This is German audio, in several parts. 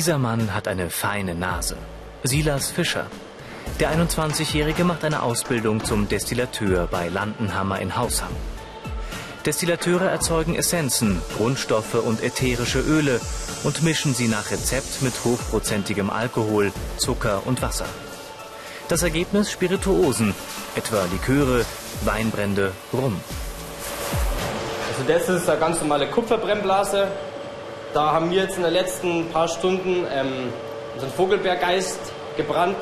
Dieser Mann hat eine feine Nase. Silas Fischer. Der 21-Jährige macht eine Ausbildung zum Destillateur bei Landenhammer in Hausham. Destillateure erzeugen Essenzen, Grundstoffe und ätherische Öle und mischen sie nach Rezept mit hochprozentigem Alkohol, Zucker und Wasser. Das Ergebnis Spirituosen, etwa Liköre, Weinbrände, Rum. Also das ist eine ganz normale Kupferbrennblase. Da haben wir jetzt in den letzten paar Stunden ähm, unseren Vogelbeergeist gebrannt.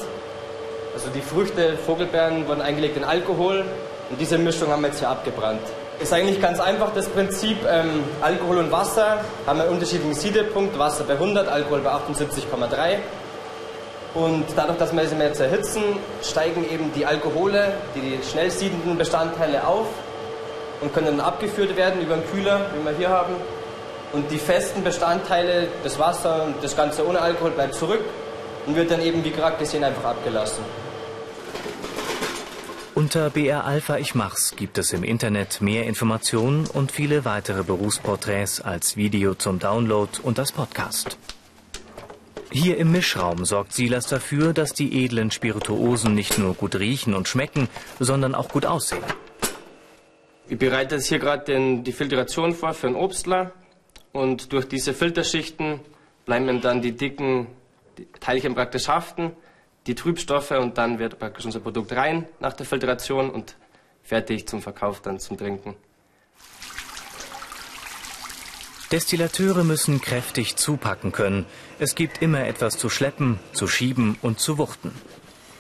Also die Früchte, Vogelbeeren wurden eingelegt in Alkohol und diese Mischung haben wir jetzt hier abgebrannt. Ist eigentlich ganz einfach das Prinzip. Ähm, Alkohol und Wasser haben einen unterschiedlichen Siedepunkt. Wasser bei 100, Alkohol bei 78,3. Und dadurch, dass wir sie jetzt erhitzen, steigen eben die Alkohole, die schnell siedenden Bestandteile auf und können dann abgeführt werden über einen Kühler, wie wir hier haben. Und die festen Bestandteile, das Wasser und das Ganze ohne Alkohol bleibt zurück und wird dann eben, wie gerade gesehen, einfach abgelassen. Unter BR Alpha Ich Mach's gibt es im Internet mehr Informationen und viele weitere Berufsporträts als Video zum Download und als Podcast. Hier im Mischraum sorgt Silas dafür, dass die edlen Spirituosen nicht nur gut riechen und schmecken, sondern auch gut aussehen. Ich bereite jetzt hier gerade die Filtration vor für einen Obstler. Und durch diese Filterschichten bleiben dann die dicken Teilchen praktisch haften, die Trübstoffe und dann wird praktisch unser Produkt rein nach der Filtration und fertig zum Verkauf dann zum Trinken. Destillateure müssen kräftig zupacken können. Es gibt immer etwas zu schleppen, zu schieben und zu wuchten.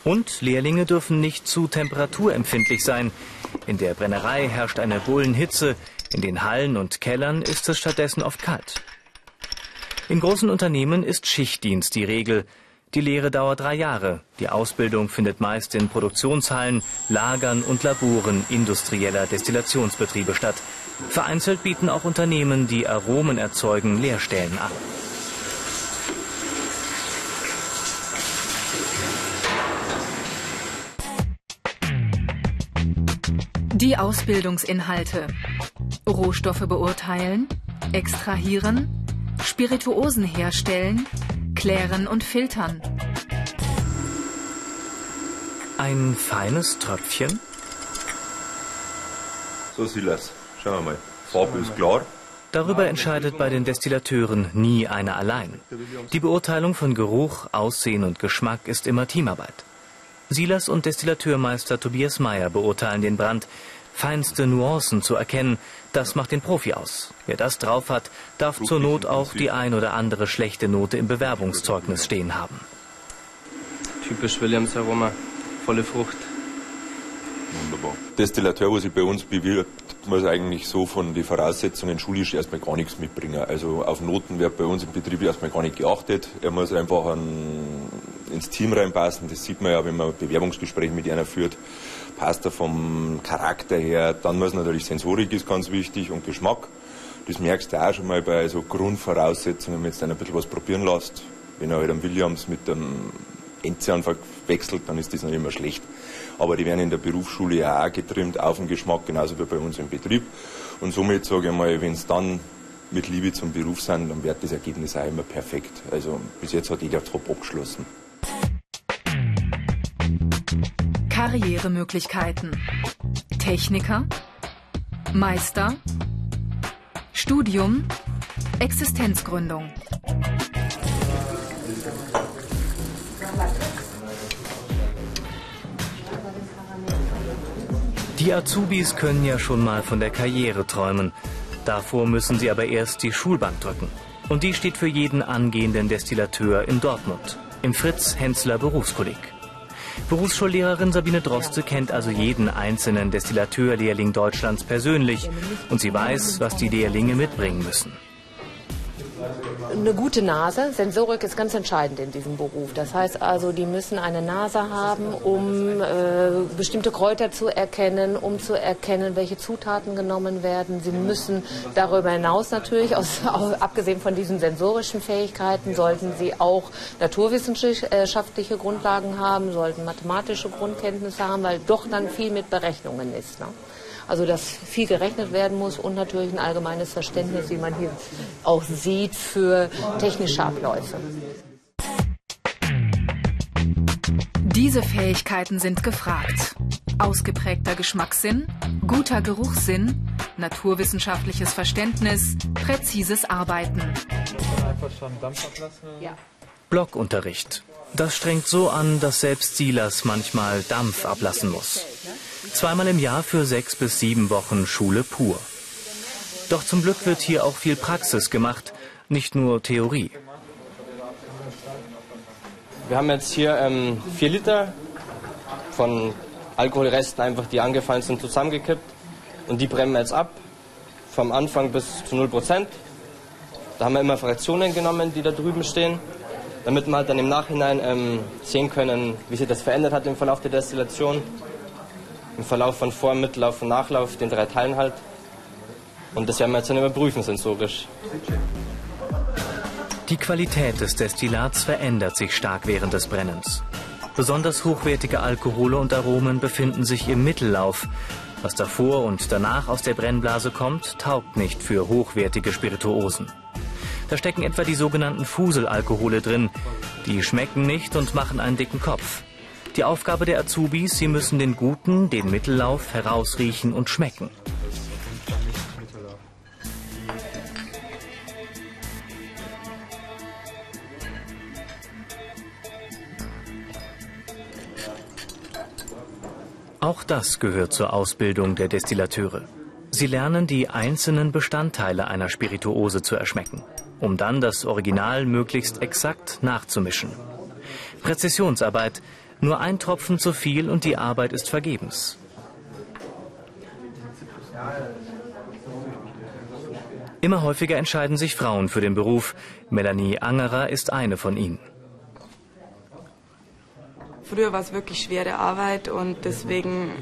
Und Lehrlinge dürfen nicht zu temperaturempfindlich sein. In der Brennerei herrscht eine Bullenhitze, in den Hallen und Kellern ist es stattdessen oft kalt. In großen Unternehmen ist Schichtdienst die Regel. Die Lehre dauert drei Jahre. Die Ausbildung findet meist in Produktionshallen, Lagern und Laboren industrieller Destillationsbetriebe statt. Vereinzelt bieten auch Unternehmen, die Aromen erzeugen, Lehrstellen an. Die Ausbildungsinhalte. Rohstoffe beurteilen, extrahieren, Spirituosen herstellen, klären und filtern. Ein feines Tröpfchen? So, Silas, schauen wir mal. Farbe ist klar. Darüber entscheidet bei den Destillateuren nie einer allein. Die Beurteilung von Geruch, Aussehen und Geschmack ist immer Teamarbeit. Silas und Destillateurmeister Tobias Meyer beurteilen den Brand. Feinste Nuancen zu erkennen, das macht den Profi aus. Wer das drauf hat, darf zur Not auch die ein oder andere schlechte Note im Bewerbungszeugnis stehen haben. Typisch Williams Aroma, volle Frucht. Wunderbar. Destillateur, was sich bei uns bewirbt, muss eigentlich so von den Voraussetzungen schulisch erstmal gar nichts mitbringen. Also auf Noten wird bei uns im Betrieb erstmal gar nicht geachtet. Er muss einfach ein, ins Team reinpassen. Das sieht man ja, wenn man Bewerbungsgespräche mit einer führt. Passt er vom Charakter her. Dann muss natürlich Sensorik ist ganz wichtig und Geschmack. Das merkst du auch schon mal bei so Grundvoraussetzungen, wenn du jetzt ein bisschen was probieren lässt. Wenn er halt am Williams mit dem Endzianfang wechselt, dann ist das noch immer schlecht. Aber die werden in der Berufsschule ja auch getrimmt auf den Geschmack, genauso wie bei uns im Betrieb. Und somit sage ich mal, wenn es dann mit Liebe zum Beruf sind, dann wird das Ergebnis auch immer perfekt. Also bis jetzt hat jeder top abgeschlossen. Karrieremöglichkeiten. Techniker, Meister, Studium, Existenzgründung. Die Azubis können ja schon mal von der Karriere träumen. Davor müssen sie aber erst die Schulbank drücken. Und die steht für jeden angehenden Destillateur in Dortmund, im Fritz-Hensler Berufskolleg. Berufsschullehrerin Sabine Droste kennt also jeden einzelnen Destillateurlehrling Deutschlands persönlich. Und sie weiß, was die Lehrlinge mitbringen müssen eine gute Nase. Sensorik ist ganz entscheidend in diesem Beruf. Das heißt also, die müssen eine Nase haben, um äh, bestimmte Kräuter zu erkennen, um zu erkennen, welche Zutaten genommen werden. Sie müssen darüber hinaus natürlich, aus, abgesehen von diesen sensorischen Fähigkeiten, sollten sie auch naturwissenschaftliche Grundlagen haben, sollten mathematische Grundkenntnisse haben, weil doch dann viel mit Berechnungen ist. Ne? Also dass viel gerechnet werden muss und natürlich ein allgemeines Verständnis, wie man hier auch sieht, für technische Abläufe. Diese Fähigkeiten sind gefragt. Ausgeprägter Geschmackssinn, guter Geruchssinn, naturwissenschaftliches Verständnis, präzises Arbeiten. Blockunterricht. Das strengt so an, dass selbst Silas manchmal Dampf ablassen muss. Zweimal im Jahr für sechs bis sieben Wochen Schule pur. Doch zum Glück wird hier auch viel Praxis gemacht, nicht nur Theorie. Wir haben jetzt hier ähm, vier Liter von Alkoholresten einfach, die angefallen sind, zusammengekippt. Und die brennen wir jetzt ab, vom Anfang bis zu 0 Prozent. Da haben wir immer Fraktionen genommen, die da drüben stehen, damit wir halt dann im Nachhinein ähm, sehen können, wie sich das verändert hat im Verlauf der Destillation. Im Verlauf von Vor-, Mittellauf und Nachlauf, den drei Teilen halt. Und das werden wir jetzt dann überprüfen sensorisch. Die Qualität des Destillats verändert sich stark während des Brennens. Besonders hochwertige Alkohole und Aromen befinden sich im Mittellauf. Was davor und danach aus der Brennblase kommt, taugt nicht für hochwertige Spirituosen. Da stecken etwa die sogenannten Fuselalkohole drin. Die schmecken nicht und machen einen dicken Kopf. Die Aufgabe der Azubis, sie müssen den guten, den Mittellauf herausriechen und schmecken. Auch das gehört zur Ausbildung der Destillateure. Sie lernen die einzelnen Bestandteile einer Spirituose zu erschmecken, um dann das Original möglichst exakt nachzumischen. Präzisionsarbeit, nur ein Tropfen zu viel und die Arbeit ist vergebens. Immer häufiger entscheiden sich Frauen für den Beruf. Melanie Angerer ist eine von ihnen. Früher war es wirklich schwere Arbeit und deswegen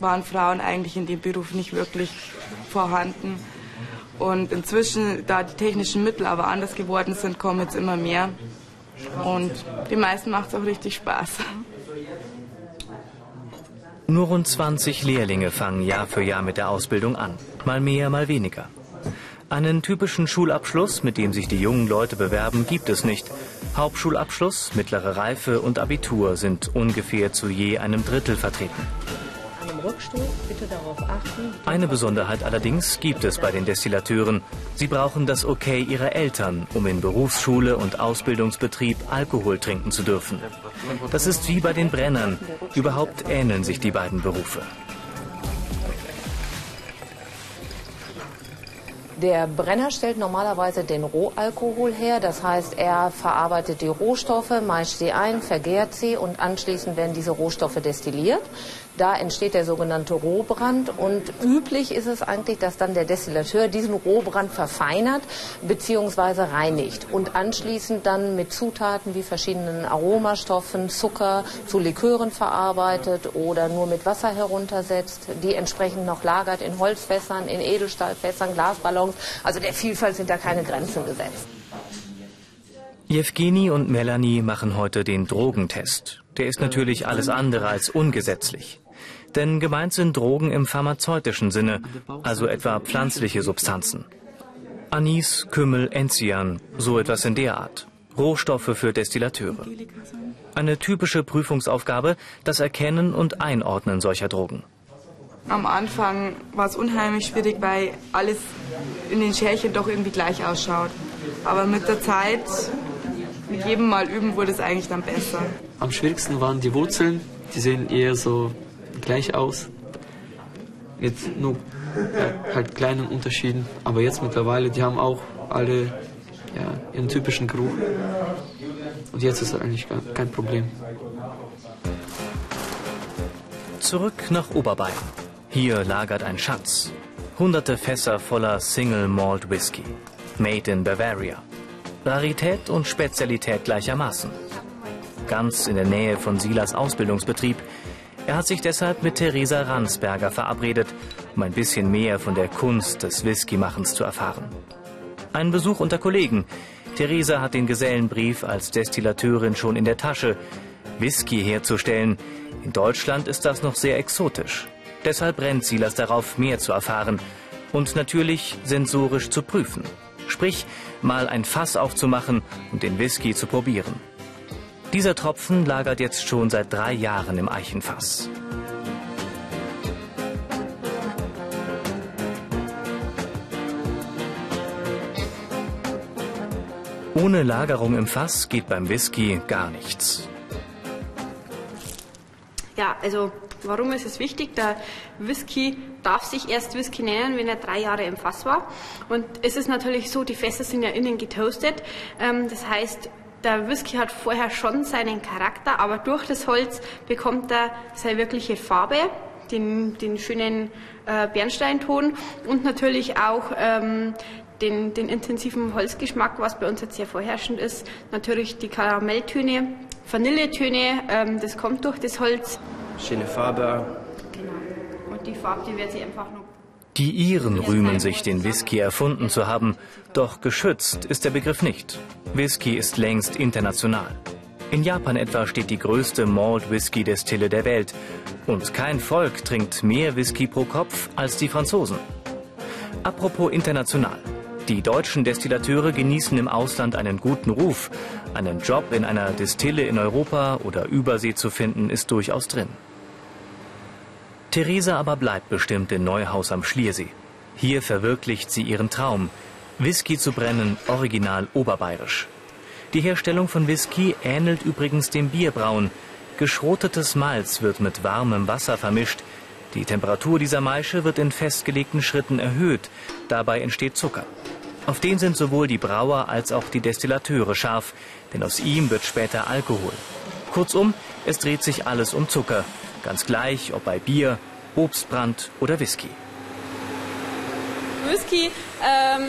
waren Frauen eigentlich in dem Beruf nicht wirklich vorhanden. Und inzwischen, da die technischen Mittel aber anders geworden sind, kommen jetzt immer mehr. Und den meisten macht es auch richtig Spaß. Nur rund 20 Lehrlinge fangen Jahr für Jahr mit der Ausbildung an. Mal mehr, mal weniger. Einen typischen Schulabschluss, mit dem sich die jungen Leute bewerben, gibt es nicht. Hauptschulabschluss, mittlere Reife und Abitur sind ungefähr zu je einem Drittel vertreten. Eine Besonderheit allerdings gibt es bei den Destillateuren. Sie brauchen das Okay ihrer Eltern, um in Berufsschule und Ausbildungsbetrieb Alkohol trinken zu dürfen. Das ist wie bei den Brennern. Überhaupt ähneln sich die beiden Berufe. Der Brenner stellt normalerweise den Rohalkohol her, das heißt, er verarbeitet die Rohstoffe, meischt sie ein, vergärt sie und anschließend werden diese Rohstoffe destilliert. Da entsteht der sogenannte Rohbrand und üblich ist es eigentlich, dass dann der Destillateur diesen Rohbrand verfeinert bzw. reinigt und anschließend dann mit Zutaten wie verschiedenen Aromastoffen, Zucker zu Likören verarbeitet oder nur mit Wasser heruntersetzt, die entsprechend noch lagert in Holzfässern, in Edelstahlfässern, Glasballons. Also der Vielfalt sind da keine Grenzen gesetzt. Jewgeni und Melanie machen heute den Drogentest. Der ist natürlich alles andere als ungesetzlich. Denn gemeint sind Drogen im pharmazeutischen Sinne, also etwa pflanzliche Substanzen. Anis, Kümmel, Enzian, so etwas in der Art. Rohstoffe für Destillateure. Eine typische Prüfungsaufgabe, das Erkennen und Einordnen solcher Drogen. Am Anfang war es unheimlich schwierig, weil alles in den Schälchen doch irgendwie gleich ausschaut. Aber mit der Zeit, mit jedem Mal üben, wurde es eigentlich dann besser. Am schwierigsten waren die Wurzeln. Die sehen eher so gleich aus. Jetzt nur ja, halt kleinen Unterschieden. Aber jetzt mittlerweile, die haben auch alle ja, ihren typischen Geruch. Und jetzt ist es eigentlich kein Problem. Zurück nach Oberbayern. Hier lagert ein Schatz. Hunderte Fässer voller Single Malt Whisky. Made in Bavaria. Rarität und Spezialität gleichermaßen. Ganz in der Nähe von Silas Ausbildungsbetrieb er hat sich deshalb mit Theresa Ransberger verabredet, um ein bisschen mehr von der Kunst des Whiskymachens zu erfahren. Ein Besuch unter Kollegen. Theresa hat den Gesellenbrief als Destillateurin schon in der Tasche. Whisky herzustellen, in Deutschland ist das noch sehr exotisch. Deshalb brennt Silas darauf, mehr zu erfahren und natürlich sensorisch zu prüfen. Sprich, mal ein Fass aufzumachen und den Whisky zu probieren. Dieser Tropfen lagert jetzt schon seit drei Jahren im Eichenfass. Ohne Lagerung im Fass geht beim Whisky gar nichts. Ja, also warum ist es wichtig? Der Whisky darf sich erst Whisky nennen, wenn er drei Jahre im Fass war. Und es ist natürlich so, die Fässer sind ja innen getoastet. Ähm, das heißt, der Whisky hat vorher schon seinen Charakter, aber durch das Holz bekommt er seine wirkliche Farbe, den, den schönen äh, Bernsteinton und natürlich auch ähm, den, den intensiven Holzgeschmack, was bei uns jetzt sehr vorherrschend ist. Natürlich die Karamelltöne, Vanilletöne, ähm, das kommt durch das Holz. Schöne Farbe. Genau. Und die Farbe, die wird sich einfach noch die Iren rühmen sich, den Whisky erfunden zu haben, doch geschützt ist der Begriff nicht. Whisky ist längst international. In Japan etwa steht die größte Malt-Whisky-Destille der Welt und kein Volk trinkt mehr Whisky pro Kopf als die Franzosen. Apropos international. Die deutschen Destillateure genießen im Ausland einen guten Ruf. Einen Job in einer Destille in Europa oder Übersee zu finden, ist durchaus drin. Theresa aber bleibt bestimmt in Neuhaus am Schliersee. Hier verwirklicht sie ihren Traum, Whisky zu brennen, original oberbayerisch. Die Herstellung von Whisky ähnelt übrigens dem Bierbrauen. Geschrotetes Malz wird mit warmem Wasser vermischt. Die Temperatur dieser Maische wird in festgelegten Schritten erhöht. Dabei entsteht Zucker. Auf den sind sowohl die Brauer als auch die Destillateure scharf, denn aus ihm wird später Alkohol. Kurzum, es dreht sich alles um Zucker, ganz gleich ob bei Bier, Obstbrand oder Whisky. Whisky ähm,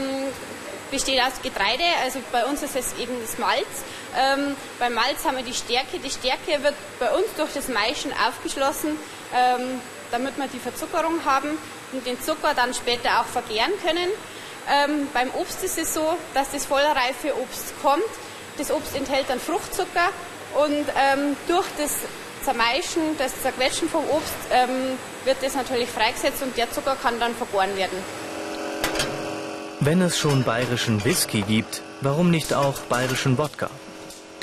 besteht aus Getreide, also bei uns ist es eben das Malz. Ähm, beim Malz haben wir die Stärke. Die Stärke wird bei uns durch das Maischen aufgeschlossen, ähm, damit wir die Verzuckerung haben und den Zucker dann später auch vergären können. Ähm, beim Obst ist es so, dass das vollreife Obst kommt. Das Obst enthält dann Fruchtzucker und ähm, durch das Zermeischen, das Zerquetschen vom Obst ähm, wird das natürlich freigesetzt und der Zucker kann dann vergoren werden. Wenn es schon bayerischen Whisky gibt, warum nicht auch bayerischen Wodka?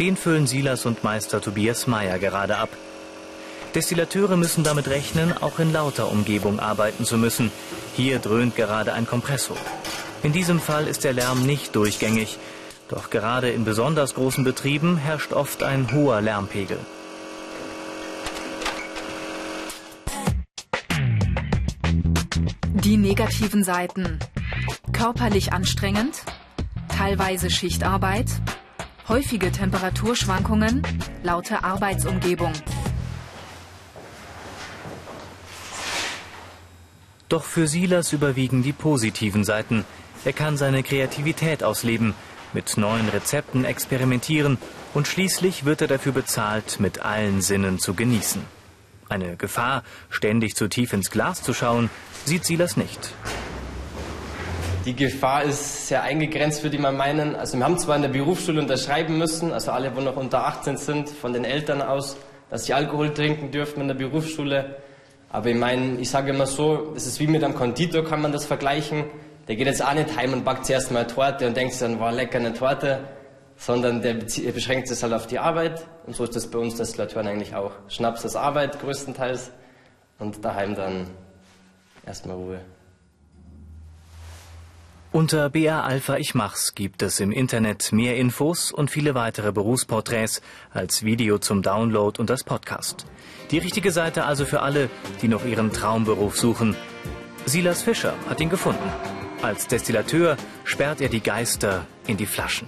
Den füllen Silas und Meister Tobias Meyer gerade ab. Destillateure müssen damit rechnen, auch in lauter Umgebung arbeiten zu müssen. Hier dröhnt gerade ein Kompressor. In diesem Fall ist der Lärm nicht durchgängig, doch gerade in besonders großen Betrieben herrscht oft ein hoher Lärmpegel. Die negativen Seiten. Körperlich anstrengend, teilweise Schichtarbeit, häufige Temperaturschwankungen, laute Arbeitsumgebung. Doch für Silas überwiegen die positiven Seiten. Er kann seine Kreativität ausleben, mit neuen Rezepten experimentieren und schließlich wird er dafür bezahlt, mit allen Sinnen zu genießen. Eine Gefahr, ständig zu tief ins Glas zu schauen, sieht Silas nicht. Die Gefahr ist sehr eingegrenzt, würde ich mal meinen. Also wir haben zwar in der Berufsschule unterschreiben müssen, also alle, die noch unter 18 sind, von den Eltern aus, dass sie Alkohol trinken dürfen in der Berufsschule. Aber ich meine, ich sage immer so, das ist wie mit einem Konditor, kann man das vergleichen. Der geht jetzt auch nicht heim und backt zuerst mal eine Torte und denkt sich dann, war lecker eine Torte, sondern der beschränkt sich halt auf die Arbeit. Und so ist das bei uns Destillatoren eigentlich auch. Schnaps ist Arbeit größtenteils und daheim dann erstmal Ruhe. Unter BA Alpha Ich Mach's gibt es im Internet mehr Infos und viele weitere Berufsporträts als Video zum Download und als Podcast. Die richtige Seite also für alle, die noch ihren Traumberuf suchen. Silas Fischer hat ihn gefunden. Als Destillateur sperrt er die Geister in die Flaschen.